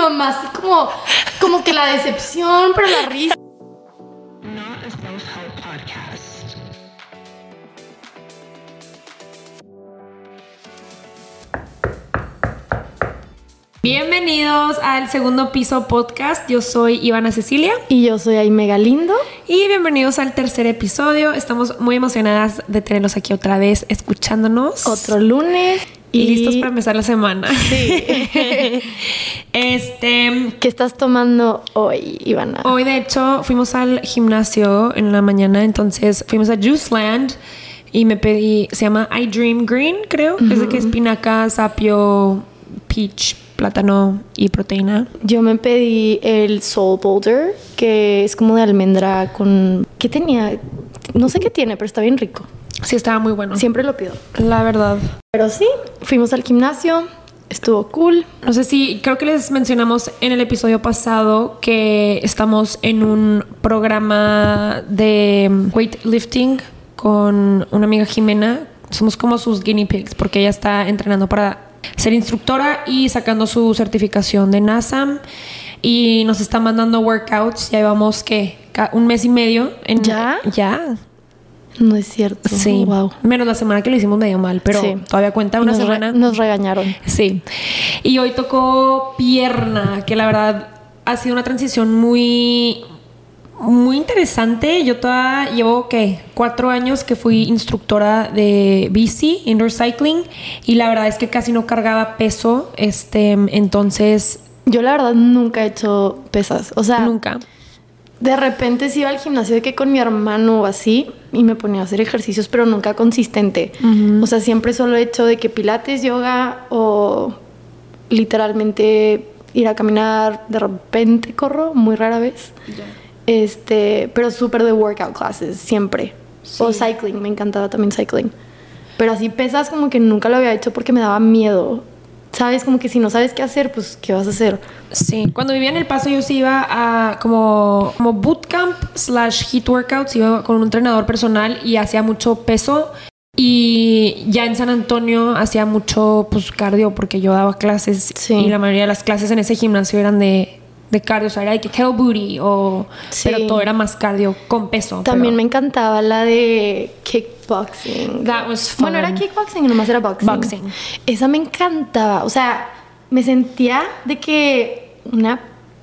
mamá así como, como que la decepción, pero la risa. Bienvenidos al segundo piso podcast. Yo soy Ivana Cecilia Y yo soy Aime Galindo. y bienvenidos al tercer episodio. Estamos muy emocionadas de tenerlos aquí otra vez escuchándonos. Otro lunes. Y listos para empezar la semana. Sí. este, ¿Qué estás tomando hoy, Ivana? hoy de hecho fuimos al gimnasio en la mañana, entonces fuimos a Juiceland y me pedí, se llama I Dream Green, creo, es de que espinaca, sapio, peach, plátano y proteína. Yo me pedí el Soul Boulder, que es como de almendra con... ¿Qué tenía? No sé qué tiene, pero está bien rico. Sí, estaba muy bueno. Siempre lo pido. La verdad. Pero sí, fuimos al gimnasio, estuvo cool. No sé si, creo que les mencionamos en el episodio pasado que estamos en un programa de weightlifting con una amiga Jimena. Somos como sus guinea pigs porque ella está entrenando para ser instructora y sacando su certificación de NASAM. Y nos está mandando workouts. Ya llevamos, ¿qué? Ca- Un mes y medio. En, ¿Ya? Ya. No es cierto. Sí. Wow. Menos la semana que lo hicimos medio mal, pero Sí. todavía cuenta una nos, re- semana. nos regañaron. Sí. Y hoy tocó pierna, que la verdad ha sido una transición muy, muy interesante. Yo toda llevo, ¿qué? Cuatro años que fui instructora de bici, indoor cycling, y la verdad es que casi no cargaba peso. Este, entonces, Yo la verdad nunca he hecho pesas. O sea, nunca. De repente sí iba al gimnasio de que con mi hermano o así y me ponía a hacer ejercicios, pero nunca consistente. O sea, siempre solo he hecho de que pilates, yoga o literalmente ir a caminar. De repente corro, muy rara vez. Este, pero súper de workout classes, siempre. O cycling, me encantaba también cycling. Pero así pesas como que nunca lo había hecho porque me daba miedo. Sabes, como que si no sabes qué hacer, pues ¿qué vas a hacer? Sí, cuando vivía en El Paso yo sí iba a como, como bootcamp slash hit workouts, iba con un entrenador personal y hacía mucho peso. Y ya en San Antonio hacía mucho pues cardio porque yo daba clases Sí. y la mayoría de las clases en ese gimnasio eran de, de cardio, o sea, era de que kettle booty o... Sí. Pero todo era más cardio con peso. También me pero encantaba la de kickboxing. That was fun. Bueno, era kickboxing y nomás era boxing. Boxing. Esa me encantaba. O sea, me sentía de que una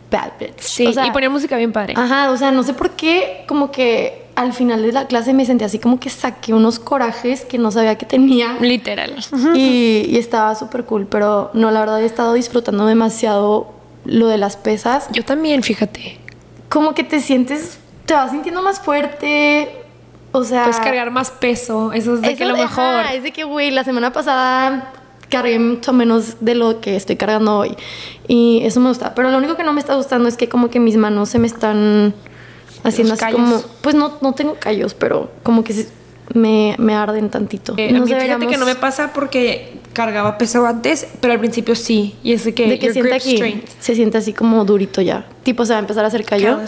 bad bitch. Sí, O sea, y ponía música bien padre. Ajá, o sea, no sé por qué, como que al final de la clase me sentía así como que saqué unos corajes que no sabía que tenía. Literal. Y, y estaba súper cool, pero no, la verdad he estado disfrutando demasiado lo de las pesas. Yo también, fíjate. Como que te sientes, te vas sintiendo más fuerte. O sea, Pues cargar más peso, eso es de que eso- lo mejor. ajá, es de que, güey, la semana pasada cargué mucho menos de lo que estoy cargando hoy. Y eso me gusta. Pero lo único que no me está gustando es que como que mis manos se me están haciendo así callos. como... Pues no, no tengo callos, pero como que me, me arden tantito. Eh, a mí, fíjate que no me pasa porque cargaba peso antes, pero al principio sí. Y es de que, de que aquí, se siente así como durito ya. Tipo, se va a empezar a hacer callo.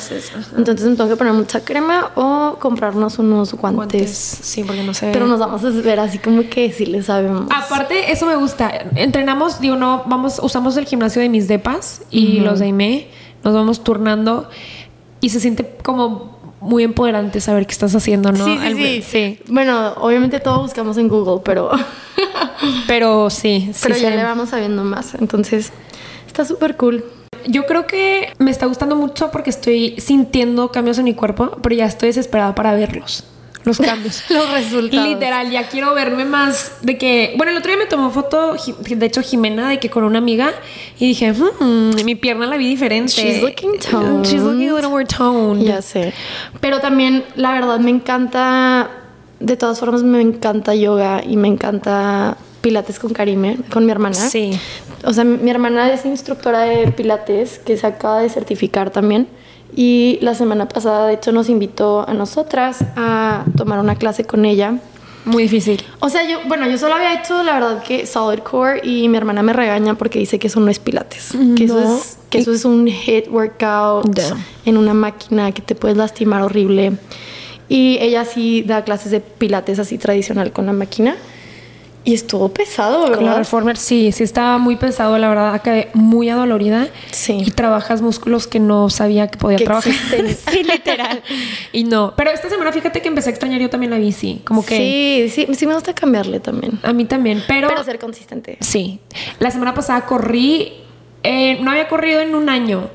Entonces me tengo que poner mucha crema o comprarnos unos guantes. Guantes. Sí, porque no sé. Pero nos vamos a ver así como que sí le sabemos. Aparte, eso me gusta. Entrenamos, digo, no, vamos, usamos el gimnasio de mis depas y los de IME. Nos vamos turnando y se siente como muy empoderante saber qué estás haciendo, ¿no? Sí, sí, Al- sí, sí. Bueno, obviamente todo buscamos en Google, pero, Pero sí, sí. pero ya sí. le vamos sabiendo más. Entonces, está súper cool. Yo creo que me está gustando mucho porque estoy sintiendo cambios en mi cuerpo, pero ya estoy desesperada para verlos. Los cambios. Los resultados. Literal, ya quiero verme más de que. Bueno, el otro día me tomó foto, de hecho, Jimena, de que con una amiga y dije, "Hmm, mi pierna la vi diferente. She's looking toned. She's looking a little more toned. Ya sé. Pero también, la verdad, me encanta. De todas formas, me encanta yoga y me encanta pilates con Karime, con mi hermana. Sí. O sea, mi hermana es instructora de pilates que se acaba de certificar también. Y la semana pasada, de hecho, nos invitó a nosotras a tomar una clase con ella. Muy difícil. O sea, yo, bueno, yo solo había hecho, la verdad, que solid core y mi hermana me regaña porque dice que eso no es pilates. Que, eso, No. es, que eso es un hit workout en una máquina que te puedes lastimar horrible. Y ella sí da clases de pilates así tradicional con la máquina. Y estuvo pesado, Con la ¿verdad? Reformer, sí, sí estaba muy pesado, la verdad, acabé muy adolorida. Sí. Y trabajas músculos que no sabía que podía Que trabajar. existen. sí, literal. Y no. Pero esta semana, fíjate que empecé a extrañar yo también la bici. Como que Sí, sí, sí me gusta cambiarle también. a mí también. Pero, Pero ser consistente. sí. La semana pasada corrí, eh, no había corrido en un año.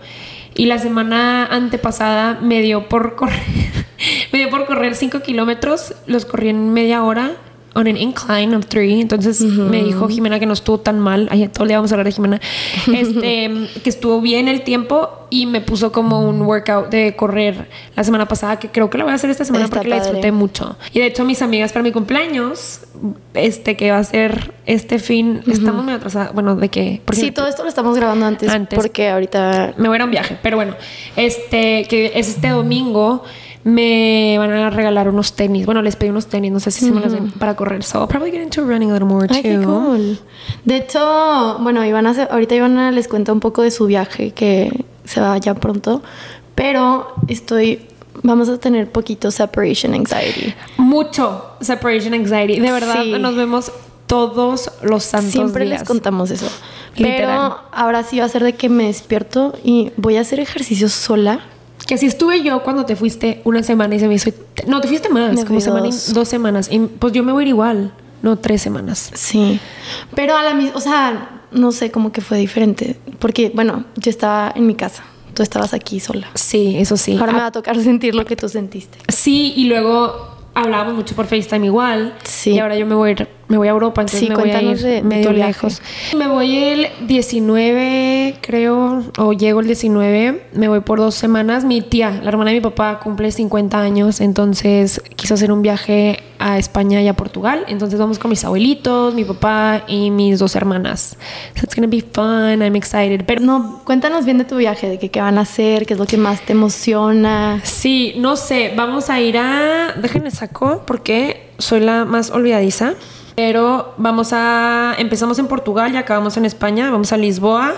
Y la semana antepasada me dio por correr, me dio por correr 5 kilómetros. Los corrí en media hora. On an incline of three. Entonces me dijo Jimena que no estuvo tan mal. Ay, todo el día vamos a hablar de Jimena. Este, que estuvo bien el tiempo y me puso como un workout de correr la semana pasada, que creo que lo voy a hacer esta semana Está porque la disfruté mucho. Y de hecho, mis amigas para mi cumpleaños, este que va a ser este fin, estamos muy atrasadas. Bueno, de que. porque Sí, todo esto lo estamos grabando antes, Antes. porque ahorita me voy a ir a un viaje, pero bueno, este que es este domingo. Me van a regalar unos tenis. Bueno, les pedí unos tenis, no sé si se me los den para correr. So I'll probably get into running a little more Ay, qué too. cool. De hecho, bueno, Ivana, ahorita Ivana les cuenta un poco de su viaje que se va ya pronto, pero estoy, vamos a tener poquito separation anxiety. Mucho separation anxiety. De verdad, Sí. nos vemos todos los santos Siempre días. les contamos eso. Literal. Pero ahora sí va a ser de que me despierto y voy a hacer ejercicio sola. Que si estuve yo cuando te fuiste una semana y se me hizo. No, te fuiste más, Me como semana y- dos. semanas. Y pues yo me voy a ir igual. No, tres semanas. Sí. Pero a la misma, o sea, no sé, como que fue diferente. Porque, bueno, yo estaba en mi casa. Tú estabas aquí sola. Sí, eso sí. Ahora me Ah, va a tocar sentir lo que tú sentiste. Sí, y luego hablábamos mucho por FaceTime igual. Sí. Y ahora yo me voy a ir, me voy a Europa, entonces Sí, me voy a ir de- de medio viaje. lejos. Me voy el 19, creo, o llego el 19, me voy por dos semanas. Mi tía, la hermana de mi papá, cumple 50 años, entonces quiso hacer un viaje a España y a Portugal. Entonces vamos con mis abuelitos, mi papá y mis dos hermanas. So it's gonna be fun, I'm excited. Pero No, cuéntanos bien de tu viaje, de que, qué van a hacer, qué es lo que más te emociona. Sí, no sé, vamos a ir a... Déjenme saco porque soy la más olvidadiza. Pero vamos a... Empezamos en Portugal y acabamos en España. Vamos a Lisboa,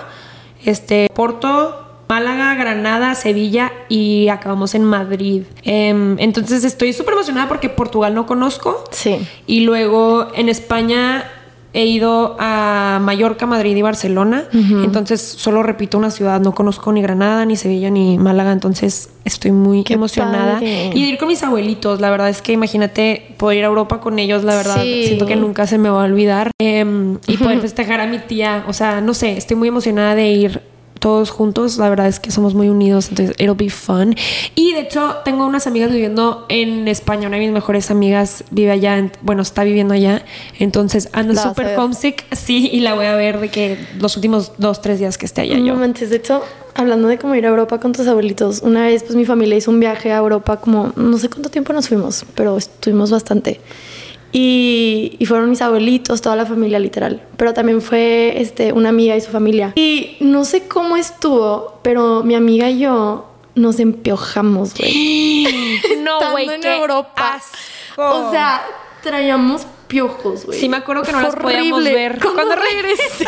este, Porto, Málaga, Granada, Sevilla y acabamos en Madrid. Em, entonces estoy súper emocionada porque Portugal no conozco. Sí. Y luego en España he ido a Mallorca, Madrid y Barcelona. Entonces solo repito una ciudad. No conozco ni Granada, ni Sevilla, ni Málaga. Entonces estoy muy Qué emocionada. padre. Y de ir con mis abuelitos. La verdad es que imagínate poder ir a Europa con ellos. La verdad Sí. siento que nunca se me va a olvidar. Em, y poder festejar a mi tía. O sea, no sé, estoy muy emocionada de ir todos juntos. La verdad es que somos muy unidos, entonces it'll be fun. Y de hecho, tengo unas amigas viviendo en España. Una de mis mejores amigas vive allá, en- bueno, está viviendo allá. Entonces ando súper homesick. Sí, y la voy a ver de que los últimos dos, tres días que esté allá yo. Manches, de hecho, hablando de cómo ir a Europa con tus abuelitos, una vez pues mi familia hizo un viaje a Europa como no sé cuánto tiempo nos fuimos, pero estuvimos bastante. Y, y fueron mis abuelitos, toda la familia literal. Pero también fue este, una amiga y su familia. Y no sé cómo estuvo, pero mi amiga y yo nos empiojamos, güey. no, güey, en qué Europa. asco. O sea, traíamos piojos, güey. Sí, me acuerdo que no las podíamos ver. Cuando Cuando regresé.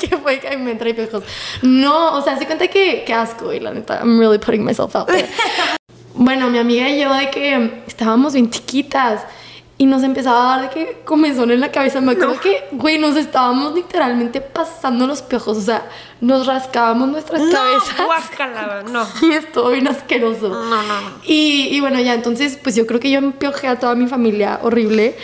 que fue que me trae piojos. No, o sea, se cuenta que, que asco, güey, la neta. I'm really putting myself out there. bueno, mi amiga y yo de que estábamos bien chiquitas y nos empezaba a dar de que comezón en la cabeza. Me acuerdo que, güey, nos estábamos literalmente pasando los piojos. O sea, nos rascábamos nuestras No, cabezas. guácala, no. Y estuvo bien asqueroso. No, no, no. Y, y bueno, ya entonces, pues yo creo que yo empiojé a toda mi familia horrible.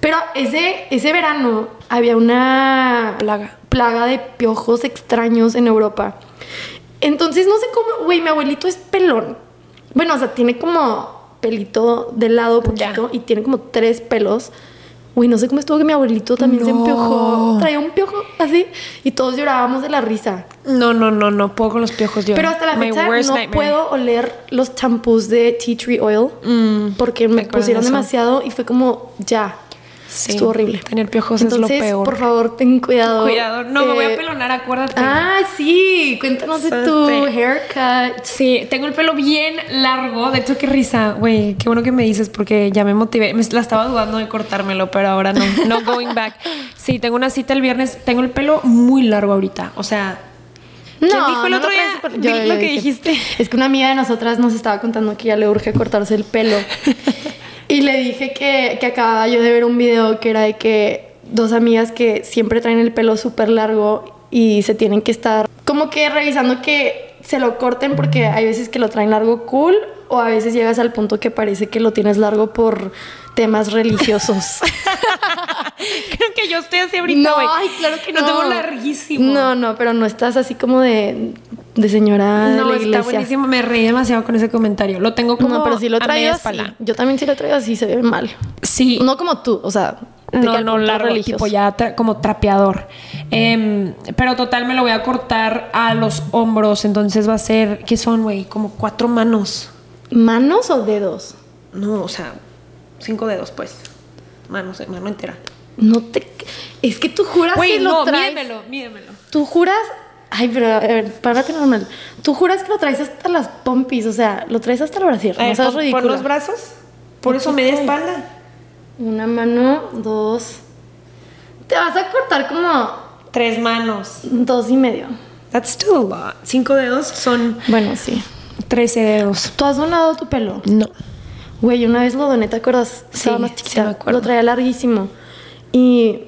Pero ese, ese verano había una Plaga. plaga de piojos extraños en Europa. Entonces, no sé cómo, güey, mi abuelito es pelón. Bueno, o sea, tiene como pelito de lado poquito y tiene como tres pelos. Güey, no sé cómo estuvo que mi abuelito también se empiojó. Traía un piojo así y todos llorábamos de la risa. No, no, no, no puedo con los piojos yo. Pero hasta la My fecha no nightmare. puedo oler los champús de tea tree oil Mm, porque me pusieron demasiado y fue como ya. Sí, Estuvo horrible. tener piojos es lo Entonces, peor. Por favor, ten cuidado. Cuidado, no, me voy a Eh, pelonar, acuérdate. Ah, sí, cuéntanos de tu Sí. haircut. Sí, tengo el pelo bien largo. De hecho, qué risa, güey. Qué bueno que me dices porque ya me motivé. Me, la estaba dudando de cortármelo, pero ahora no. No going back. Sí, tengo una cita el viernes. Tengo el pelo muy largo ahorita. O sea, ¿Quién dijo el no otro lo día? Di yo- lo yo que dije. dijiste. Es que una amiga de nosotras nos estaba contando que ya le urge cortarse el pelo. Y le dije que, que acababa yo de ver un video que era de que dos amigas que siempre traen el pelo súper largo y se tienen que estar como que revisando que se lo corten porque hay veces que lo traen largo cool o a veces llegas al punto que parece que lo tienes largo por temas religiosos. Creo que yo estoy así ahorita, no, ay, claro que no. Lo tengo larguísimo. No, no, pero no estás así como de, de señora de No, está buenísimo. Me reí demasiado con ese comentario. Lo tengo como no, pero si lo a media traigo así. Yo también sí lo traigo así, se ve mal. Sí. No como tú, o sea, No, no, largo, religioso. tipo ya tra- como trapeador. Em, pero total me lo voy a cortar a los hombros. Entonces va a ser, ¿qué son, güey? Como cuatro manos. ¿Manos o dedos? No, o sea, cinco dedos, pues. Manos, eh, mano entera. No te. Es que tú juras Güey, que lo no, traes. mídemelo, mídemelo. Tú juras. Ay, pero a ver, párate normal. Tú juras que lo traes hasta las pompis, o sea, lo traes hasta el brasier. Eh, no seas por, por los brazos. Por eso media espalda. Una mano, dos. Te vas a cortar como Tres manos. dos y medio. That's still a lot. Cinco dedos son Bueno, sí. 13 dedos. ¿Tú has donado tu pelo? No. Güey, una vez lo doné, ¿te acuerdas? Estaba Sí, más sí chiquita. me acuerdo. Lo traía larguísimo. Y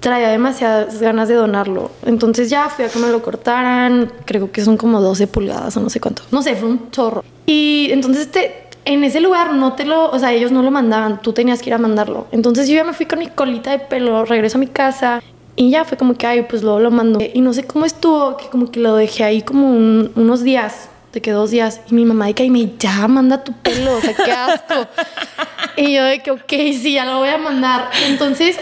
traía demasiadas ganas de donarlo. Entonces ya fui a que me lo cortaran. Creo que son como 12 pulgadas o no sé cuánto. No sé, fue un chorro. Y entonces te, en ese lugar no te lo... O sea, ellos no lo mandaban. Tú tenías que ir a mandarlo. Entonces yo ya me fui con mi colita de pelo, regreso a mi casa. Y ya fue como que, ay, pues luego lo mando. Y no sé cómo estuvo, que como que lo dejé ahí como un- unos días. De que dos días. Y mi mamá de que, ay, me ya, manda tu pelo. O sea, qué asco. Y yo de que, ok, sí, ya lo voy a mandar. Entonces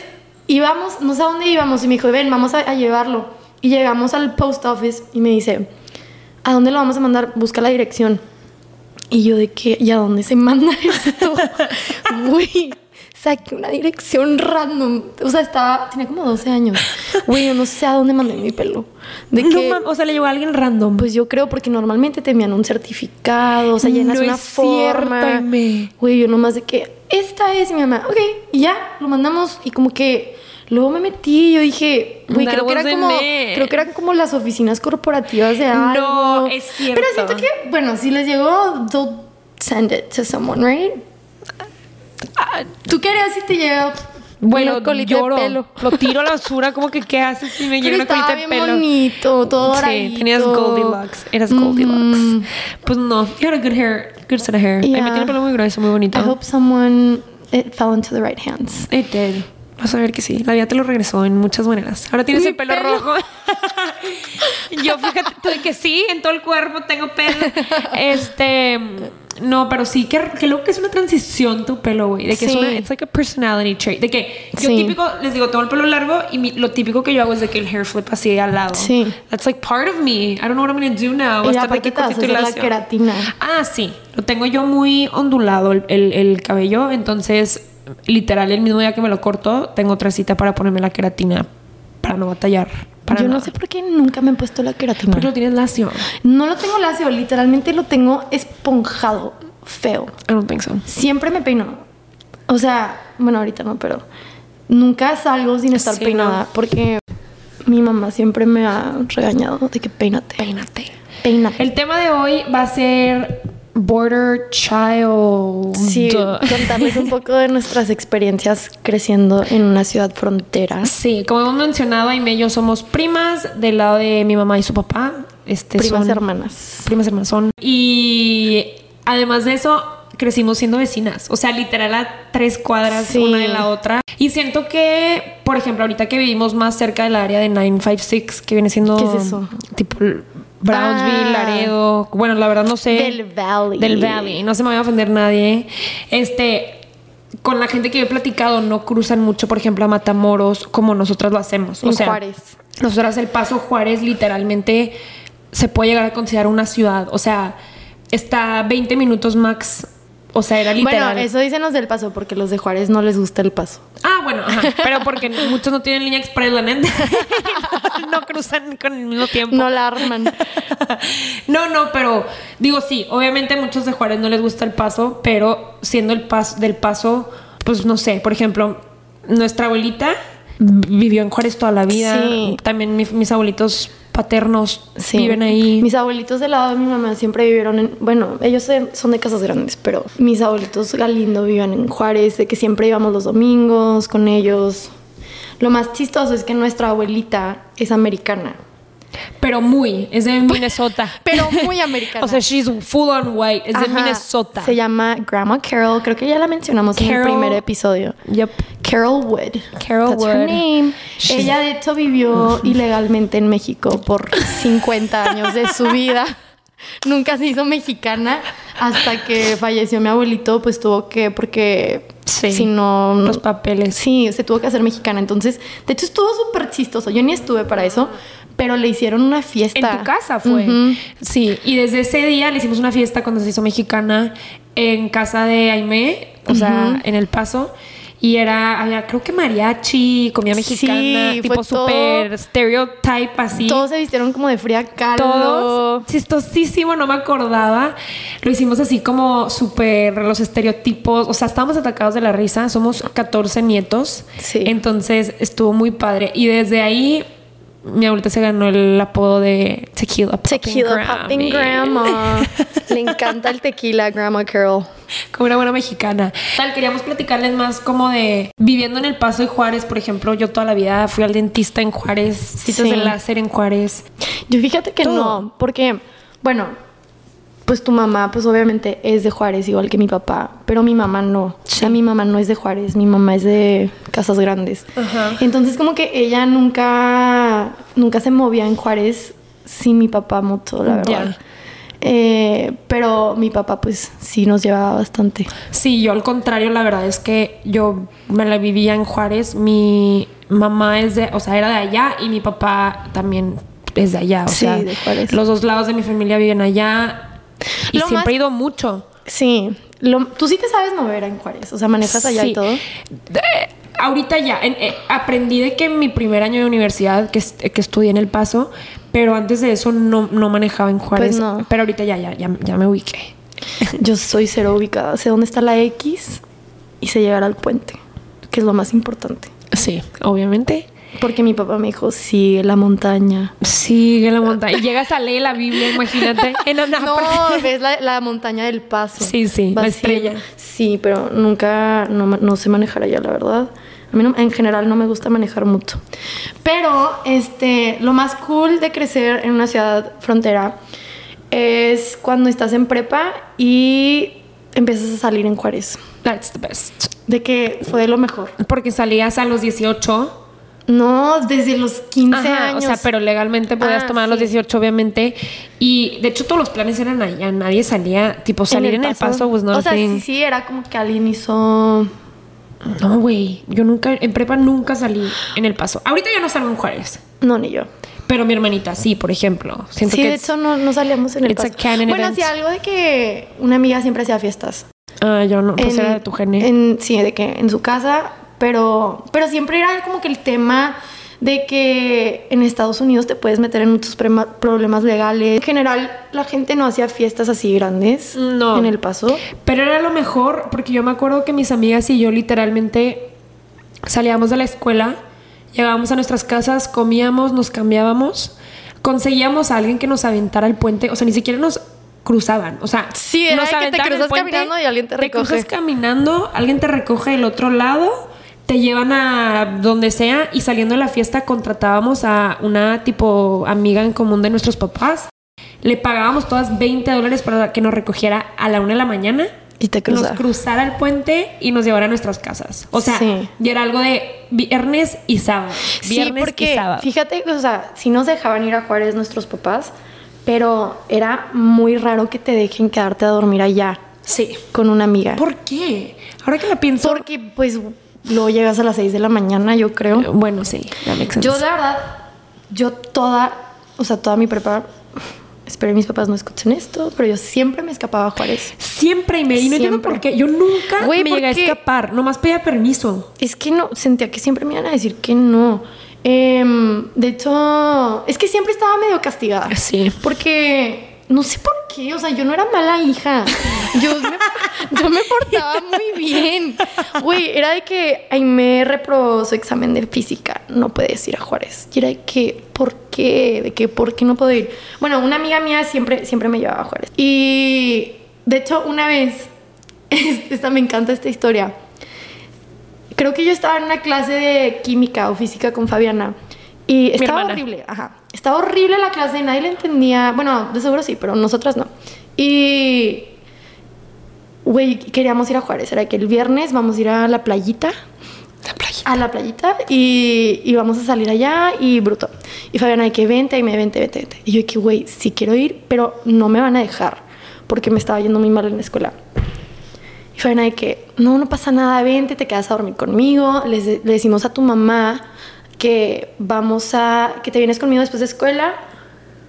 íbamos, no sé a dónde íbamos, y me dijo, ven, vamos a, llevarlo. Y llegamos al post office y me dice, ¿a dónde lo vamos a mandar? Busca la dirección. Y yo de que, ¿y a dónde se manda esto? Güey, saqué una dirección random. O sea, estaba, tenía como 12 años. Güey, yo no sé a dónde mandé mi pelo. De No que, o sea, le llegó a alguien random. pues yo creo porque normalmente te envían un certificado, o sea, llenas No una es forma. Güey, yo nomás de que esta es mi mamá, ok, y ya, lo mandamos y como que luego me metí y yo dije, güey, creo que era como creo que eran como las oficinas corporativas de algo. No, es Pero cierto. siento que bueno, si les llegó, they'll send it to someone, right? ¿Tú qué harías si te llega bueno, colita lloro. de pelo? Lo tiro a la basura, como que qué haces si me llega una colita estaba de bien pelo. bonito, todo Sí, doradito. tenías Goldilocks. Eras Goldilocks. Mhm. Pues no, you had a good hair, good set of hair. Ay, me Yeah. tiene el pelo muy grueso, muy bonito. I hope someone it fell into the right hands. It did. Vas a ver que sí. La vida te lo regresó en muchas maneras. Ahora tienes Mi el pelo, pelo. rojo. Yo fíjate tú que sí, en todo el cuerpo tengo pelo. Este. No, pero sí, que, que luego que es una transición tu pelo, güey. De que es una. It's like a personality trait. De que yo Sí. típico, les digo, tengo el pelo largo y mi- lo típico que yo hago es de que el hair flip así al lado. Sí. That's like part of me. I don't know what I'm gonna do now. Y aparte que te hacer la queratina. Ah, sí. Lo tengo yo muy ondulado el, el- el cabello. Entonces, literal, el mismo día que me lo corto, tengo otra cita para ponerme la queratina. Para no batallar. Para Yo no sé por qué nunca me he puesto la queratina. Porque lo tienes lacio. No lo tengo lacio, literalmente lo tengo esponjado, feo. I don't think so. Siempre me peino. O sea, bueno, ahorita no, pero nunca salgo sin estar Sí, peinada no. porque mi mamá siempre me ha regañado de que peínate. Peínate. Peínate. El tema de hoy va a ser Border Child. Sí, contarles un poco de nuestras experiencias creciendo en una ciudad frontera. Sí, como hemos mencionado, Aime y yo somos primas del lado de mi mamá y su papá. Este, Primas son- hermanas. primas hermanas son. Y además de eso, crecimos siendo vecinas. O sea, literal a tres cuadras Sí. una de la otra. Y siento que, por ejemplo, ahorita que vivimos más cerca del área de 956, que viene siendo. ¿Qué es eso? Tipo Brownsville, Ah. Laredo. Bueno, la verdad no sé. Del Valley. Del Valley. No se me va a ofender nadie. Este. Con la gente que yo he platicado, no cruzan mucho, por ejemplo, a Matamoros como nosotras lo hacemos. O En sea, Juárez. nosotras el Paso Juárez literalmente se puede llegar a considerar una ciudad. O sea, está 20 minutos max. O sea, era literal. Bueno, eso dicen los del paso porque los de Juárez no les gusta el paso. Ah, bueno, ajá. Pero porque muchos no tienen línea express, la neta. no cruzan con el mismo tiempo. No la arman. No, no, pero digo sí, obviamente a muchos de Juárez no les gusta el paso, pero siendo el paso del paso, pues no sé, por ejemplo, nuestra abuelita vivió en Juárez toda la vida. Sí. También mi- mis abuelitos paternos Sí. viven ahí. Mis abuelitos del lado de mi mamá siempre vivieron en. Bueno, ellos son de casas grandes, pero mis abuelitos Galindo vivían en Juárez, de que siempre íbamos los domingos con ellos. Lo más chistoso es que nuestra abuelita es americana. Pero muy, es de Minnesota. Pero muy americana. o sea, she's full on white, es de. Minnesota. Se llama Grandma Carol. Creo que ya la mencionamos en el primer episodio. Yep. Carol Wood. Carol That's her Wood. name. She's- Ella de hecho vivió ilegalmente en México por 50 años de su vida. Nunca se hizo mexicana hasta que falleció mi abuelito, pues tuvo que, porque Sí. si no... Los papeles. Sí, se tuvo que hacer mexicana. Entonces, de hecho estuvo súper chistoso. Yo ni estuve para eso, pero le hicieron una fiesta. En tu casa fue. Sí, y desde ese día le hicimos una fiesta cuando se hizo mexicana en casa de Aime, o sea, en El Paso. Y era, había creo que mariachi, comida mexicana, Sí, tipo súper stereotype así. Todos se vistieron como de fría caldo. Todos, chistosísimo, no me acordaba. Lo hicimos así como súper los estereotipos. O sea, estábamos atacados de la risa. Somos 14 nietos. Sí. Entonces estuvo muy padre. Y desde ahí, mi abuelita se ganó el apodo de Tequila Popping Tequila. Popping Grandma. Le encanta el tequila, Grandma Carol. Como una buena mexicana. Tal, queríamos platicarles más como de viviendo en El Paso y Juárez, por ejemplo. Yo toda la vida fui al dentista en Juárez, citas Sí. de láser en Juárez. Yo fíjate que Todo. no, porque, bueno, pues tu mamá, pues obviamente es de Juárez, igual que mi papá, pero mi mamá no. O sea, mi mamá no es de Juárez, mi mamá es de Casas Grandes. Ajá. Entonces, como que ella nunca, nunca se movía en Juárez sin mi papá mucho, la verdad. Ya. Eh, pero mi papá, pues sí nos llevaba bastante. Sí, yo al contrario, la verdad es que yo me la vivía en Juárez. Mi mamá es de, o sea, era de allá y mi papá también es de allá. O Sí, sea, de Juárez. los dos lados de mi familia viven allá y Lo siempre más- he ido mucho. Sí. Lo- Tú sí te sabes mover en Juárez, o sea, manejas allá Sí. y todo. De- ahorita ya, en- eh, aprendí de que en mi primer año de universidad, que, que estudié en El Paso, pero antes de eso no, no manejaba en Juárez. Pues no. Pero ahorita ya, ya, ya, ya me ubiqué. Yo soy cero ubicada. Sé dónde está la X y sé llegar al puente, que es lo más importante. Sí, obviamente. Porque mi papá me dijo, sigue la montaña. Sigue la montaña. Y llegas a leer la Biblia, imagínate. En No, ves la, la montaña del paso. Sí, sí, la estrella. Sí, pero nunca, no, no sé manejar allá, la verdad. A mí no- en general no me gusta manejar mucho. Pero, este, lo más cool de crecer en una ciudad frontera es cuando estás en prepa y empiezas a salir en Juárez. That's the best. De que fue de lo mejor. Porque salías a los 18. No, desde los 15 Ajá, años. O sea, pero legalmente podías Ah, tomar a los sí. 18, obviamente. Y de hecho, todos los planes eran allá. Nadie salía. Tipo, salir en el paso, was not O sea, sí, sí, era como que alguien hizo. No, güey. Yo nunca, en prepa nunca salí en el paso. Ahorita ya no salgo en Juárez. No, ni yo. Pero mi hermanita sí, por ejemplo. Siento sí, que de hecho no, no salíamos en el paso. Bueno, event. hacía algo de que una amiga siempre hacía fiestas. Ah, yo no. Pues En- era de tu gene. en- sí, de que en su casa, pero, pero siempre era como que el tema de que en Estados Unidos te puedes meter en muchos problemas legales. En general, la gente no hacía fiestas así grandes No. en el paso. Pero era lo mejor porque yo me acuerdo que mis amigas y yo literalmente salíamos de la escuela, llegábamos a nuestras casas, comíamos, nos cambiábamos, conseguíamos a alguien que nos aventara el puente, o sea, ni siquiera nos cruzaban, o sea, Sí, era nos que te cruzas caminando y alguien te recoge. cruzas caminando, alguien te recoge del otro lado, te llevan a donde sea y saliendo de la fiesta contratábamos a una tipo amiga en común de nuestros papás. Le pagábamos todas 20 dólares para que nos recogiera a la una de la mañana Y te nos cruzaba. cruzara el puente y nos llevara a nuestras casas. O sea, Sí. y era algo de viernes y sábado. Sí, Viernes porque y sábado. fíjate, o sea, sí nos dejaban ir a Juárez nuestros papás, pero era muy raro que te dejen quedarte a dormir allá Sí. con una amiga. ¿Por qué? Ahora que la pienso. Porque pues luego llegas a las 6 de la mañana, yo creo. Bueno, sí. Yo la verdad, yo toda, o sea, toda mi prepa, espero que mis papás no escuchen esto, pero yo siempre me escapaba a Juárez. Siempre y me. Y no entiendo por qué. Yo nunca Güey, me llegué a escapar. Nomás pedía permiso. Es que no, sentía que siempre me iban a decir que no. Em, de hecho, es que siempre estaba medio castigada. Sí. Porque no sé por qué, o sea, yo no era mala hija. Yo me, yo me portaba muy bien. Güey, era de que ahí me reprobó su examen de física. No puedes ir a Juárez. Y era de que, ¿por qué? De que, ¿por qué no puedo ir? Bueno, una amiga mía siempre, siempre me llevaba a Juárez. Y de hecho, una vez, esta me encanta esta historia. Creo que yo estaba en una clase de química o física con Fabiana. Y estaba horrible, ajá. Estaba horrible la clase, nadie la entendía. Bueno, de seguro sí, pero nosotras no. Y Güey, queríamos ir a Juárez. Era que el viernes vamos a ir a la playita. La playa. A la playita y, y vamos a salir allá y bruto. Y Fabiana de que vente y me vente, vente, vente. Y yo que, güey, sí quiero ir, pero no me van a dejar porque me estaba yendo muy mal en la escuela. Y Fabiana de que, no, no pasa nada, vente, te quedas a dormir conmigo. Le decimos a tu mamá que vamos a, que te vienes conmigo después de escuela.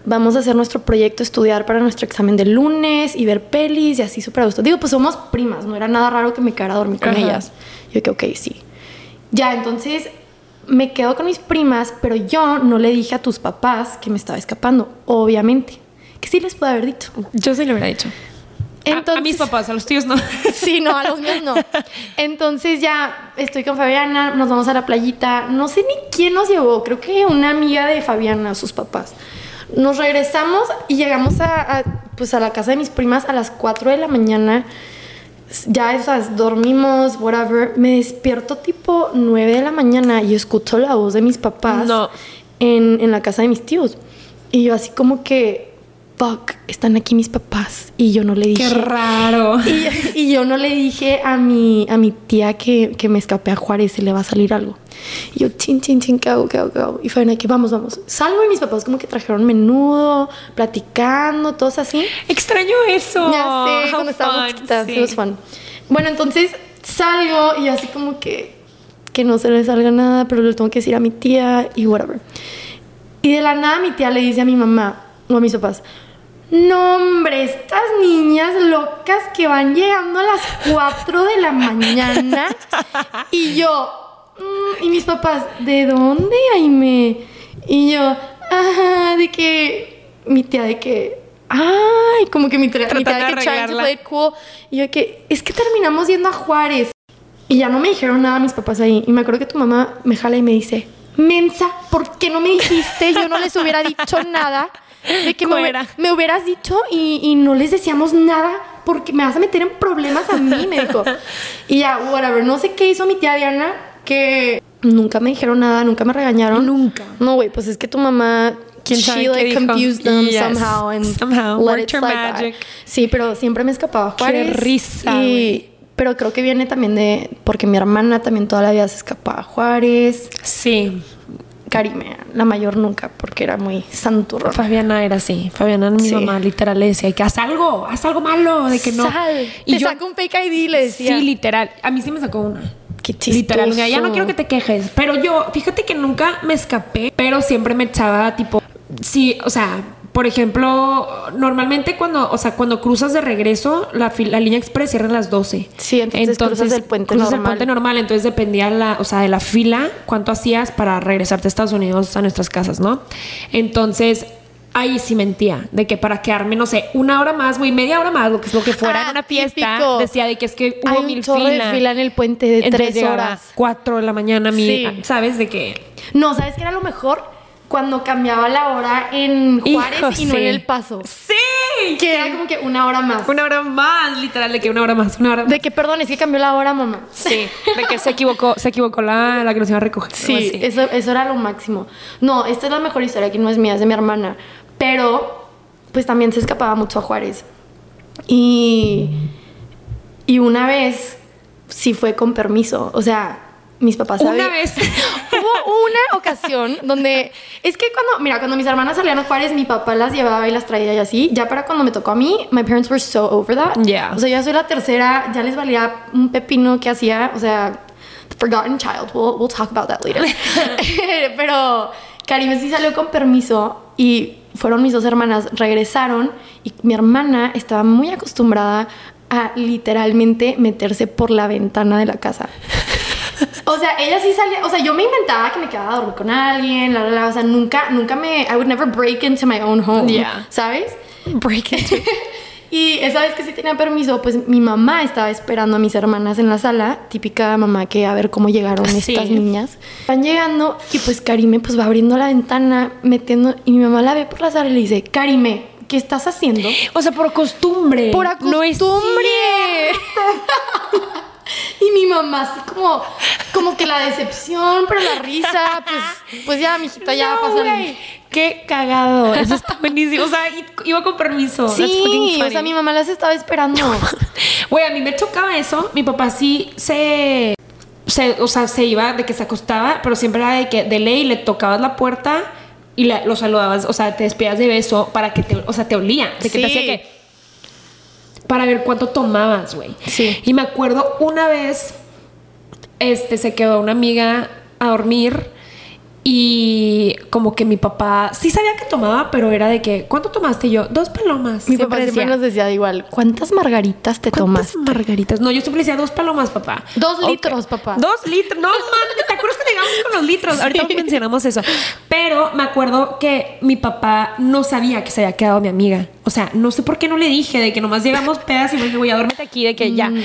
Vamos a hacer nuestro proyecto, estudiar para nuestro examen del lunes y ver pelis y así súper a gusto. Digo, pues somos primas, no era nada raro que me quedara a dormir con Ajá. ellas. Yo que, ok, sí. Ya, entonces me quedo con mis primas, pero yo no le dije a tus papás que me estaba escapando, obviamente. Que sí les pude haber dicho. Yo sí le hubiera dicho. A- mis papás, a los tíos no. Sí, no, a los míos no. Entonces ya estoy con Fabiana, nos vamos a la playita. No sé ni quién nos llevó, creo que una amiga de Fabiana, sus papás. Nos regresamos y llegamos a, a, pues a la casa de mis primas a las 4 de la mañana. Ya esas dormimos, whatever. Me despierto tipo 9 de la mañana y escucho la voz de mis papás No. en, en la casa de mis tíos. Y yo así como que, fuck, están aquí mis papás. Y yo no le dije. Qué raro. Y, y yo no le dije a mi, a mi tía que, que me escapé a Juárez y le va a salir algo. Y yo, chin, chin, chin, ¿qué hago, qué hago, qué hago? Y fue que vamos, vamos. Salgo y mis papás como que trajeron menudo, platicando, todos así. Extraño eso. ya sé, How cuando estábamos chiquitas, sí. fun. Bueno, entonces salgo y así como que, que no se le salga nada, pero le tengo que decir a mi tía y whatever. Y de la nada mi tía le dice a mi mamá o a mis papás, no hombre, estas niñas locas que van llegando a las 4 de la mañana y yo, mm, y mis papás, ¿de dónde, Aime? Y yo, ajá, de que, mi tía de que, ay, como que mi, tía- mi tía Tratando de que play it cool. Y yo de que, es que terminamos yendo a Juárez. Y ya no me dijeron nada mis papás ahí. Y me acuerdo que tu mamá me jala y me dice, Mensa, ¿por qué no me dijiste? Yo no les hubiera dicho nada. De que me, me hubieras dicho y, y no les decíamos nada porque me vas a meter en problemas a mí, me dijo. Y ya, whatever. No sé qué hizo mi tía Diana que nunca me dijeron nada, nunca me regañaron. Nunca. No, güey, pues es que tu mamá ¿Quién she sabe qué like dijo? confused them Yes. somehow and Somehow. let it magic. Sí, pero siempre me escapaba a Juárez. risa, y- güey. pero creo que viene también de porque mi hermana también toda la vida se escapaba a Juárez. Sí. Karime, la mayor nunca, porque era muy santurrona. Fabiana era así. Fabiana, mi Sí. mamá, literal, le decía que haz algo, haz algo malo, de que no. Sal, y te yo, saco un fake ID, le decía. sí, literal. A mí sí me sacó una. Qué chistoso. Literal, ya no quiero que te quejes. Pero yo, fíjate que nunca me escapé, pero siempre me echaba tipo. Sí, o sea, por ejemplo, normalmente cuando, o sea, cuando cruzas de regreso, la, la línea express cierra a las 12. Sí, entonces cruzas el puente cruzas normal. el puente normal, entonces dependía la, o sea, de la fila, cuánto hacías para regresarte a Estados Unidos a nuestras casas, ¿no? Entonces, ahí sí mentía, de que para quedarme, no sé, una hora más, güey, media hora más, lo que, lo que fuera Ah, en una fiesta, típico. decía de que es que hubo Hay un mil filas. de fila en el puente de Entonces tres horas. 4 de la mañana, mi, Sí. ¿sabes? De que. No, ¿sabes qué era lo mejor? Cuando cambiaba la hora en Juárez Hijo, y no en. El Paso. ¡Sí! Que era como que una hora más. Una hora más, literal, de que una hora más, una hora más. De que, perdón, es que cambió la hora, mamá. Sí, de que se equivocó, se equivocó la, la que nos iba a recoger. Sí, eso, eso era lo máximo. No, esta es la mejor historia, que no es mía, es de mi hermana. Pero, pues también se escapaba mucho a Juárez. Y, y una vez sí fue con permiso. O sea, mis papás Una sabían- vez. Hubo una ocasión donde. Es que cuando. Mira, cuando mis hermanas salían a Juárez, mi papá las llevaba y las traía y así. Ya para cuando me tocó a mí, my parents were so over that. Yeah. O sea, yo soy la tercera, ya les valía un pepino que hacía. O sea, the forgotten child. We'll, we'll talk about that later. Pero Karime sí salió con permiso y fueron mis dos hermanas. Regresaron y mi hermana estaba muy acostumbrada a literalmente meterse por la ventana de la casa. O sea, ella sí salía, o sea, yo me inventaba que me quedaba a dormir con alguien, la, la, la, o sea, nunca, nunca me, I would never break into my own home, Yeah. ¿sabes? Break into. Y esa vez que sí tenía permiso, pues mi mamá estaba esperando a mis hermanas en la sala, típica mamá que a ver cómo llegaron Sí. estas niñas. Van llegando y pues Karime pues va abriendo la ventana, metiendo, y mi mamá la ve por la sala y le dice, Karime, ¿qué estás haciendo? O sea, por costumbre. Por No es costumbre. y mi mamá así como, como que la decepción, pero la risa, pues, pues ya, mijita, ya No, pasa. güey. Qué cagado. Eso está buenísimo. O sea, iba con permiso. Sí, o sea, mi mamá las estaba esperando. Güey, a mí me chocaba eso. Mi papá sí se, se- O sea, se iba de que se acostaba, pero siempre era de que de ley le tocabas la puerta y la- lo saludabas. O sea, te despedías de beso para que te. O sea, te olía. De que te Sí. hacía que. Para ver cuánto tomabas, güey. Sí. Y me acuerdo una vez. Este se quedó una amiga a dormir. Y como que mi papá sí sabía que tomaba, pero era de que, ¿cuánto tomaste? Y yo, dos palomas. Mi Siempre papá siempre decía. nos decía igual, ¿cuántas margaritas te ¿Cuántas margaritas? No, yo siempre decía dos palomas, papá. Dos litros, papá. Dos litros. No, man, ¿te acuerdas que llegamos con los litros? Ahorita mencionamos eso. Pero me acuerdo que mi papá no sabía que se había quedado mi amiga. O sea, no sé por qué no le dije de que nomás llegamos pedas y me dije, güey, a duérmete aquí, de que ya. Mm.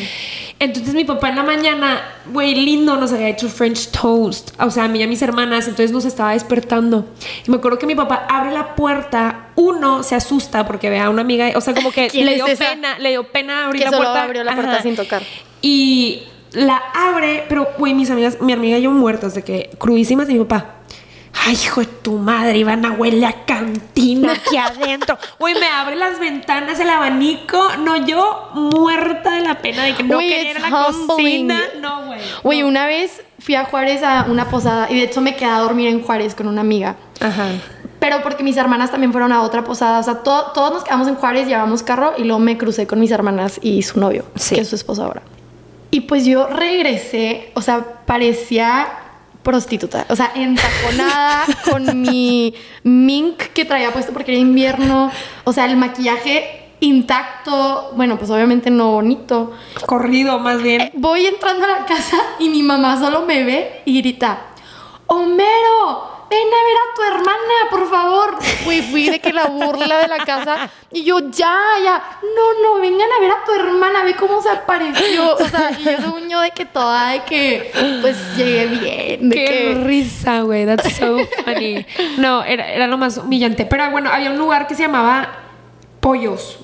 Entonces mi papá en la mañana, güey, lindo, nos había hecho French toast. O sea, a mí y a mis hermanas, entonces nos estaba despertando. Y me acuerdo que mi papá abre la puerta, uno se asusta porque ve a una amiga, o sea, como que ¿Quién le dio esa? pena, le dio pena abrir Que la solo puerta. abrió la puerta sin tocar. Y la abre, pero, güey, mis amigas, mi amiga y yo muertas de que crudísimas y mi papá. Ay, hijo de tu madre, iban a huele a cantina aquí adentro. Güey, me abre las ventanas, el abanico. No, yo muerta de la pena de que no Güey, quería ir a it's la humbling. cocina. No, güey. Güey, no. una vez fui a Juárez a una posada y de hecho me quedé a dormir en Juárez con una amiga. Ajá. Pero porque mis hermanas también fueron a otra posada. O sea, to- todos nos quedamos en Juárez, llevamos carro y luego me crucé con mis hermanas y su novio, Sí. que es su esposo ahora. Y pues yo regresé, o sea, parecía prostituta. O sea, entaconada con mi mink que traía puesto porque era invierno. O sea, el maquillaje intacto. Bueno, pues obviamente no bonito. Corrido, más bien. Eh, Voy entrando a la casa y mi mamá solo me ve y grita, Homero, ven a ver a tu hermana, por favor. Fui, fui de que la burla de la casa y yo, ya, ya, no, no, vengan a ver a tu hermana, ve cómo se apareció. O sea, y yo según yo de que toda, de que, pues llegué bien, de Qué que... risa, güey. That's so funny. No, era, era lo más humillante. Pero bueno, había un lugar que se llamaba Pollos.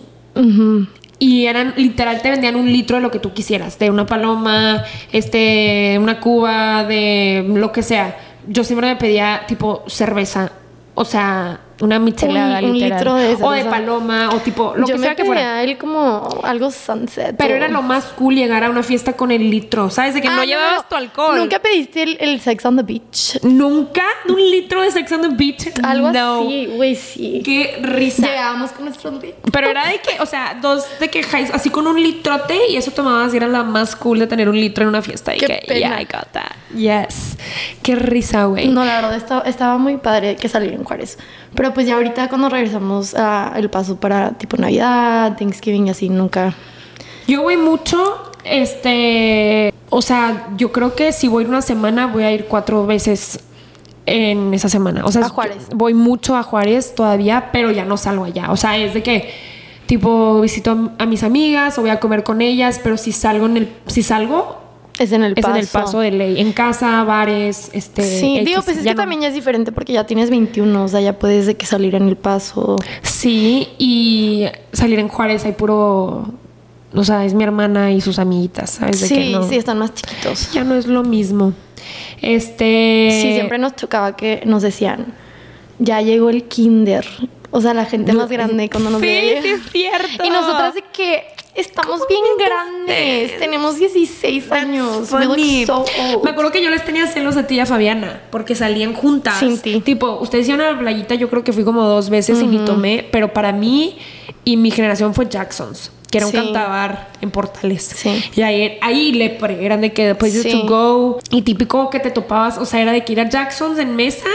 Y eran, literal, te vendían un litro de lo que tú quisieras. De una paloma, este, una cuba, de lo que sea. Yo siempre me pedía, tipo, cerveza. O sea, una michelada, Un- un literal. litro de O de paloma, o tipo, lo yo que me sea que fuera. él como algo sunset. Pero o- era lo más cool llegar a una fiesta con el litro, ¿sabes? De que Ah, no llevabas tu alcohol. ¿Nunca pediste el, el Sex on the Beach? ¿Nunca? ¿De un litro de Sex on the Beach? Algo no. así, güey, sí. Qué risa. Llegábamos con nuestros. Pero era de que, o sea, dos de que así con un litrote y eso tomabas y era la más cool de tener un litro en una fiesta. Y Qué que, pena. yeah, I got that. Yes. Qué risa, güey. No, la verdad estaba, estaba muy padre que salir en Juárez. Pero pues ya ahorita cuando regresamos a El Paso para tipo Navidad, Thanksgiving y así, nunca. Yo voy mucho, este, o sea, yo creo que si voy una semana voy a ir cuatro veces en esa semana. O sea, A Juárez. Voy mucho a Juárez todavía, pero ya no salgo allá. O sea, es de que tipo visito a, a mis amigas o voy a comer con ellas, pero si salgo en el, si salgo Es en El es Paso. en el paso de ley, en casa, bares, este. Sí, X, digo, pues es ya que no. también ya es diferente porque ya tienes 21, o sea, ya puedes de que salir en El Paso. Sí, y salir en Juárez hay puro, o sea, es mi hermana y sus amiguitas, ¿sabes? De que Sí, no- sí, están más chiquitos. ya no es lo mismo. Este. Sí, siempre nos chocaba que nos decían, ya llegó el kinder. O sea, la gente más grande cuando nos Sí, veía. sí es cierto. Y nosotras de que estamos bien grandes, tenemos 16 años. We look Funny. so old. Me acuerdo que yo les tenía celos a ti y a Fabiana porque salían juntas. Sin ti. Tipo, ustedes iban a la playita, yo creo que fui como dos veces y ni tomé, pero para mí y mi generación fue Jackson's, que era un Sí. cantabar en Portales. Sí. Y ahí, ahí le pre- eran de que places Sí. to go y típico que te topabas, o sea, era de que ir a Jackson's en mesa.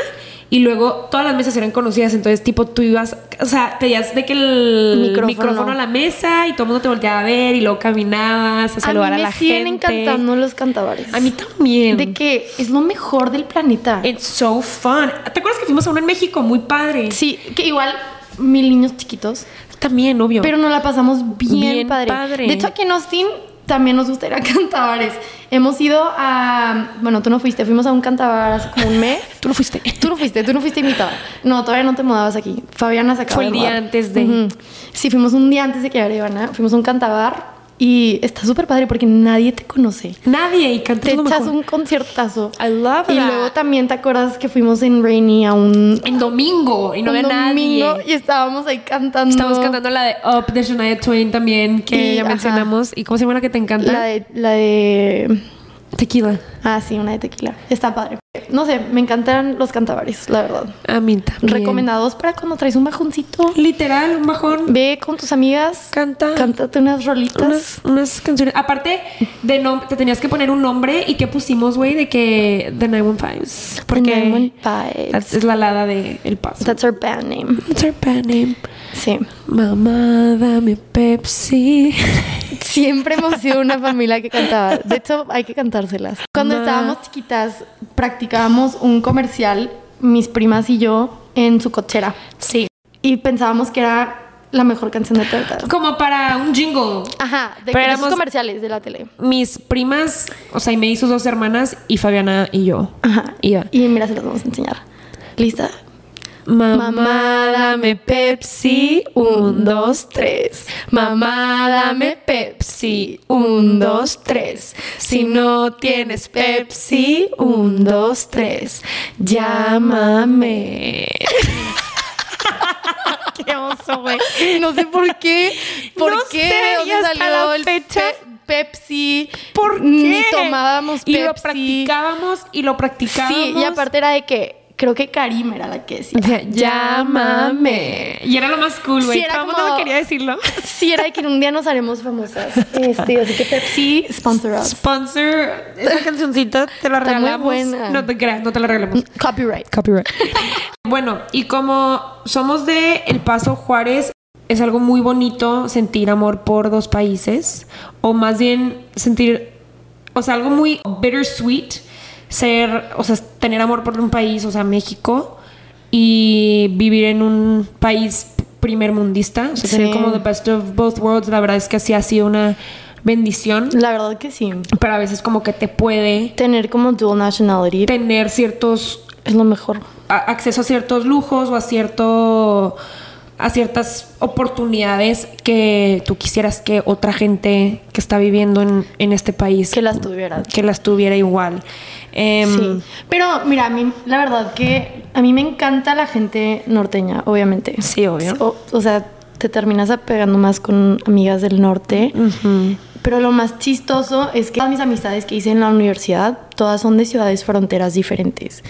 Y luego todas las mesas eran conocidas, entonces tipo tú ibas, o sea, pedías de que el Micrófono. micrófono, a la mesa y todo el mundo te volteaba a ver y luego caminabas a saludar a, a mí me la siguen gente. encantando los cantabares. A mí también. De que es lo mejor del planeta. It's so fun. ¿Te acuerdas que fuimos a uno en México? Muy padre. Sí, que igual mil niños chiquitos. También, obvio. Pero nos la pasamos bien, Bien padre. padre. De hecho, aquí en Austin también nos gusta ir a cantabares. Hemos ido a. Bueno, tú no fuiste, fuimos a un cantabar hace como un mes. tú no fuiste. Tú no fuiste, tú no fuiste invitada. No, todavía no te mudabas aquí. Fabiana se acaba Fue el día antes de- Ujú. Sí, fuimos un día antes de que llegara Ivana. Fuimos a un cantabar y está súper padre porque nadie te conoce. Nadie y cantas Te lo echas mejor. un conciertazo. I love Y that. luego también te acuerdas que fuimos en Rainy a un, En domingo y no había domingo nadie. y estábamos ahí cantando. Estamos cantando la de Up de Shania Twain también, que Y, ya ajá. mencionamos. ¿Y cómo se llama la que te encanta? La de, la de. Tequila. Ah, sí, una de tequila. Está padre. No sé, me encantan los cantabares, la verdad. A mí también. Recomendados para cuando traes un bajoncito. Literal, un bajón. Ve con tus amigas. Canta. Cántate unas rolitas. Unas, unas canciones. Aparte de nombre, te tenías que poner un nombre y que pusimos, güey, de que The 915. Porque 915. that's- es la alada de El Paso. That's our band name. That's our band name. Sí. Mamá, dame Pepsi. Siempre hemos sido una familia que cantaba. De hecho, hay que cantárselas. Cuando estábamos chiquitas, practicábamos un comercial, mis primas y yo, en su cochera. Sí. Y pensábamos que era la mejor canción de toda la Como para un jingle. Ajá, de Pero esos comerciales de la tele. Mis primas, o sea, y me sus dos hermanas y Fabiana y yo. Ajá. Iba. Y mira, se las vamos a enseñar. ¿Lista? Mamá, dame Pepsi, un, dos, tres. Mamá, dame Pepsi, un, dos, tres. Si no tienes Pepsi, un, dos, tres. Llámame. Qué oso, güey. No sé por qué. ¿Por No qué? sé, ¿De dónde y hasta salió la el fecha. Pe- Pepsi? ¿Por Ni qué? tomábamos Pepsi. Y lo practicábamos y lo practicábamos. Sí, y aparte era de que creo que Karim era la que decía. O sea, llámame. Y era lo más cool, güey. Sí, era como- quería decirlo. Sí, era de que un día nos haremos famosas. Este, así que Pepsi, sponsor us. Sponsor, esa cancioncita te la Está muy regalamos. buena. No te creas, no te la regalamos. Copyright. Copyright. bueno, y como somos de El Paso Juárez, es algo muy bonito sentir amor por dos países, o más bien sentir, o sea, algo muy bittersweet, ser, o sea, tener amor por un país, o sea, México, y vivir en un país primer mundista, o sea, tener como the best of both worlds, la verdad es que así ha sido una bendición, La verdad que sí. pero a veces como que te puede Tener como dual nationality tener ciertos es lo mejor. a- acceso a ciertos lujos o a cierto a ciertas oportunidades que tú quisieras que otra gente que está viviendo en, en este país Que las tuvieras. que las tuviera igual. Em, Sí. Pero mira, a mí la verdad que a mí me encanta la gente norteña, obviamente. Sí, obvio. O, o sea, te terminas apegando más con amigas del norte. Pero lo más chistoso es que todas mis amistades que hice en la universidad, todas son de ciudades fronteras diferentes.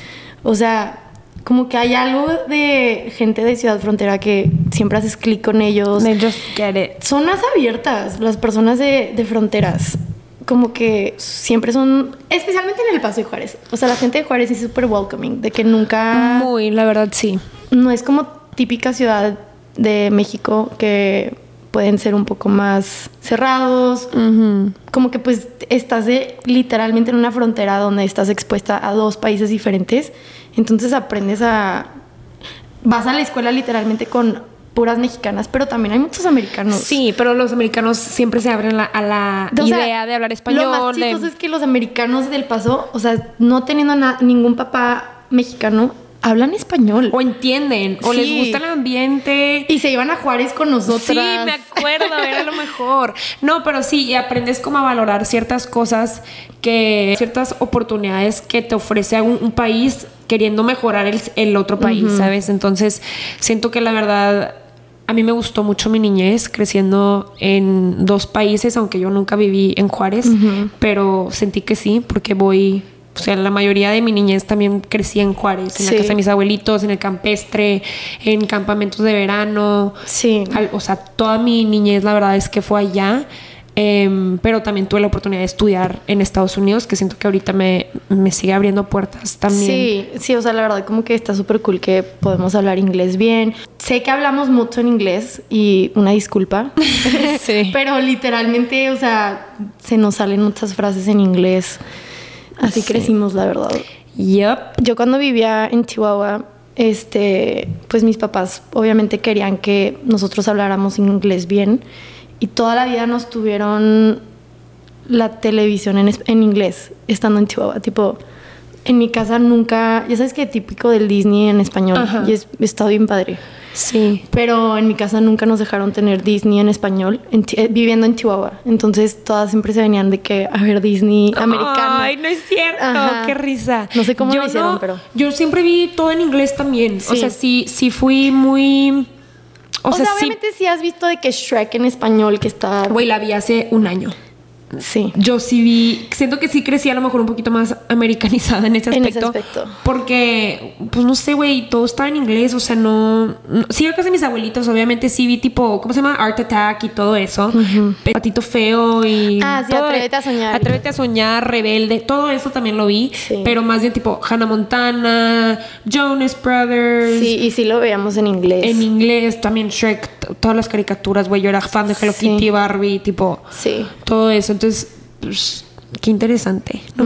O sea, como que hay algo de gente de ciudad frontera que siempre haces clic con ellos. They just get it. Son más abiertas las personas de, de fronteras. Como que siempre son, especialmente en el Paso de Juárez. O sea, la gente de Juárez es súper welcoming, de que nunca, Muy, la verdad, sí. no es como típica ciudad de México que pueden ser un poco más cerrados. Como que pues estás de, literalmente en una frontera donde estás expuesta a dos países diferentes. Entonces aprendes a... Vas a la escuela literalmente con puras mexicanas, pero también hay muchos americanos. Sí, pero los americanos siempre se abren la- a la O sea, idea de hablar español. Lo más de- chistoso es que los americanos del paso, o sea, no teniendo ningún papá mexicano, hablan español. O entienden, o les gusta el ambiente. y se iban a Juárez con nosotras. Sí, me acuerdo, era lo mejor. No, pero sí, y aprendes como a valorar ciertas cosas que, ciertas oportunidades que te ofrece un, un país queriendo mejorar el, el otro país, ¿sabes? Entonces, siento que la verdad, a mí me gustó mucho mi niñez creciendo en dos países, aunque yo nunca viví en Juárez, pero sentí que sí, porque voy... O sea, la mayoría de mi niñez también crecí en Juárez, en Sí. la casa de mis abuelitos, en el campestre, en campamentos de verano. Sí. Al- o sea, toda mi niñez la verdad es que fue allá. Em, pero también tuve la oportunidad de estudiar en Estados Unidos, que siento que ahorita me, me sigue abriendo puertas también. Sí, sí, o sea, la verdad como que está súper cool que podemos hablar inglés bien. Sé que hablamos mucho en inglés y una disculpa. Sí. Pero literalmente, o sea, se nos salen muchas frases en inglés. Así Sí. crecimos, la verdad. Yep. Yo cuando vivía en Chihuahua, este, pues mis papás obviamente querían que nosotros habláramos inglés bien y toda la vida nos tuvieron la televisión en, en inglés estando en Chihuahua, tipo en mi casa nunca, ya sabes que típico del Disney en español Ajá. y es, está bien padre. Sí. Pero en mi casa nunca nos dejaron tener Disney en español, en eh, viviendo en Chihuahua. Entonces todas siempre se venían de que a ver Disney americano. Ay, no es cierto. Ajá. Qué risa. No sé cómo Yo lo hicieron, no- pero- Yo siempre vi todo en inglés también. O Sí. sea, sí, sí fui muy. O, O, sea, sea, sí. obviamente sí has visto de que Shrek en español que está... Güey, la vi hace un año. Sí. Yo sí vi, siento que sí crecí a lo mejor un poquito más americanizada en ese En aspecto. ese aspecto. Porque, pues no sé, güey, todo estaba en inglés, o sea, no... no sí, a casa de mis abuelitos, obviamente sí vi tipo, ¿cómo se llama? Art Attack y todo eso. Patito Feo y... Ah, sí, todo- Atrévete a soñar. Atrévete a soñar, Rebelde, todo eso también lo vi. Sí. Pero más bien tipo Hannah Montana, Jonas Brothers. Sí, y sí lo veíamos en inglés. En inglés también Shrek, todas las caricaturas, güey. Yo era fan de Hello Sí. Kitty, Barbie, tipo Sí. todo eso. Entonces, pues, qué interesante, ¿no?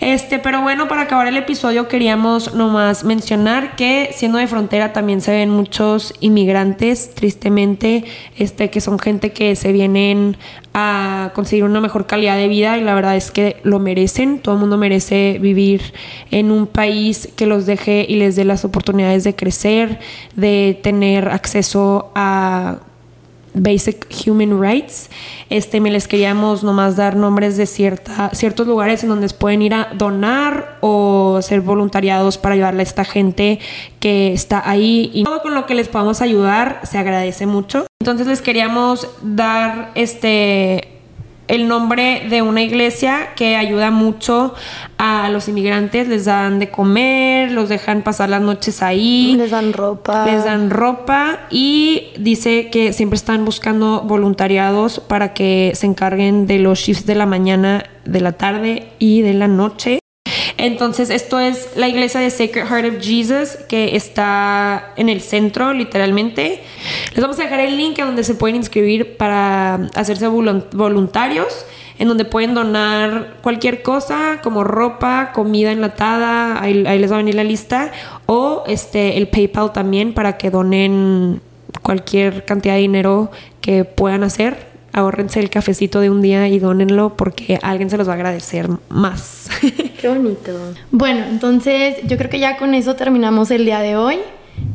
Este, pero bueno, para acabar el episodio queríamos nomás mencionar que siendo de frontera también se ven muchos inmigrantes, tristemente, este, que son gente que se vienen a conseguir una mejor calidad de vida y la verdad es que lo merecen. Todo el mundo merece vivir en un país que los deje y les dé las oportunidades de crecer, de tener acceso a Basic Human Rights. Este, me les queríamos nomás dar nombres de cierta, ciertos lugares en donde pueden ir a donar o ser voluntariados para ayudarle a esta gente que está ahí. Y todo con lo que les podamos ayudar se agradece mucho. Entonces les queríamos dar este el nombre de una iglesia que ayuda mucho a los inmigrantes, les dan de comer, los dejan pasar las noches ahí. Les dan ropa. Les dan ropa y dice que siempre están buscando voluntariados para que se encarguen de los shifts de la mañana, de la tarde y de la noche. Entonces, esto es la iglesia de Sacred Heart of Jesus que está en el centro, literalmente. Les vamos a dejar el link a donde se pueden inscribir para hacerse volun- voluntarios, en donde pueden donar cualquier cosa, como ropa, comida enlatada, ahí, ahí les va a venir la lista, o este el PayPal también para que donen cualquier cantidad de dinero que puedan hacer. Ahórrense el cafecito de un día y dónenlo porque alguien se los va a agradecer más. Qué bonito. Bueno, entonces yo creo que ya con eso terminamos el día de hoy.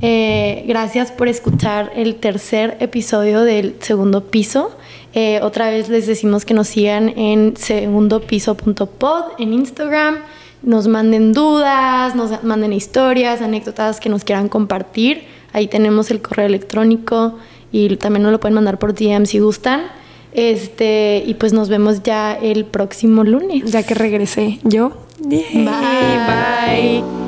Eh, gracias por escuchar el tercer episodio del segundo piso. Eh, otra vez les decimos que nos sigan en segundopiso.pod en Instagram. Nos manden dudas, nos manden historias, anécdotas que nos quieran compartir. Ahí tenemos el correo electrónico y también nos lo pueden mandar por DM si gustan. Este, y pues nos vemos ya el próximo lunes. ya que regresé yo. Bye. Bye.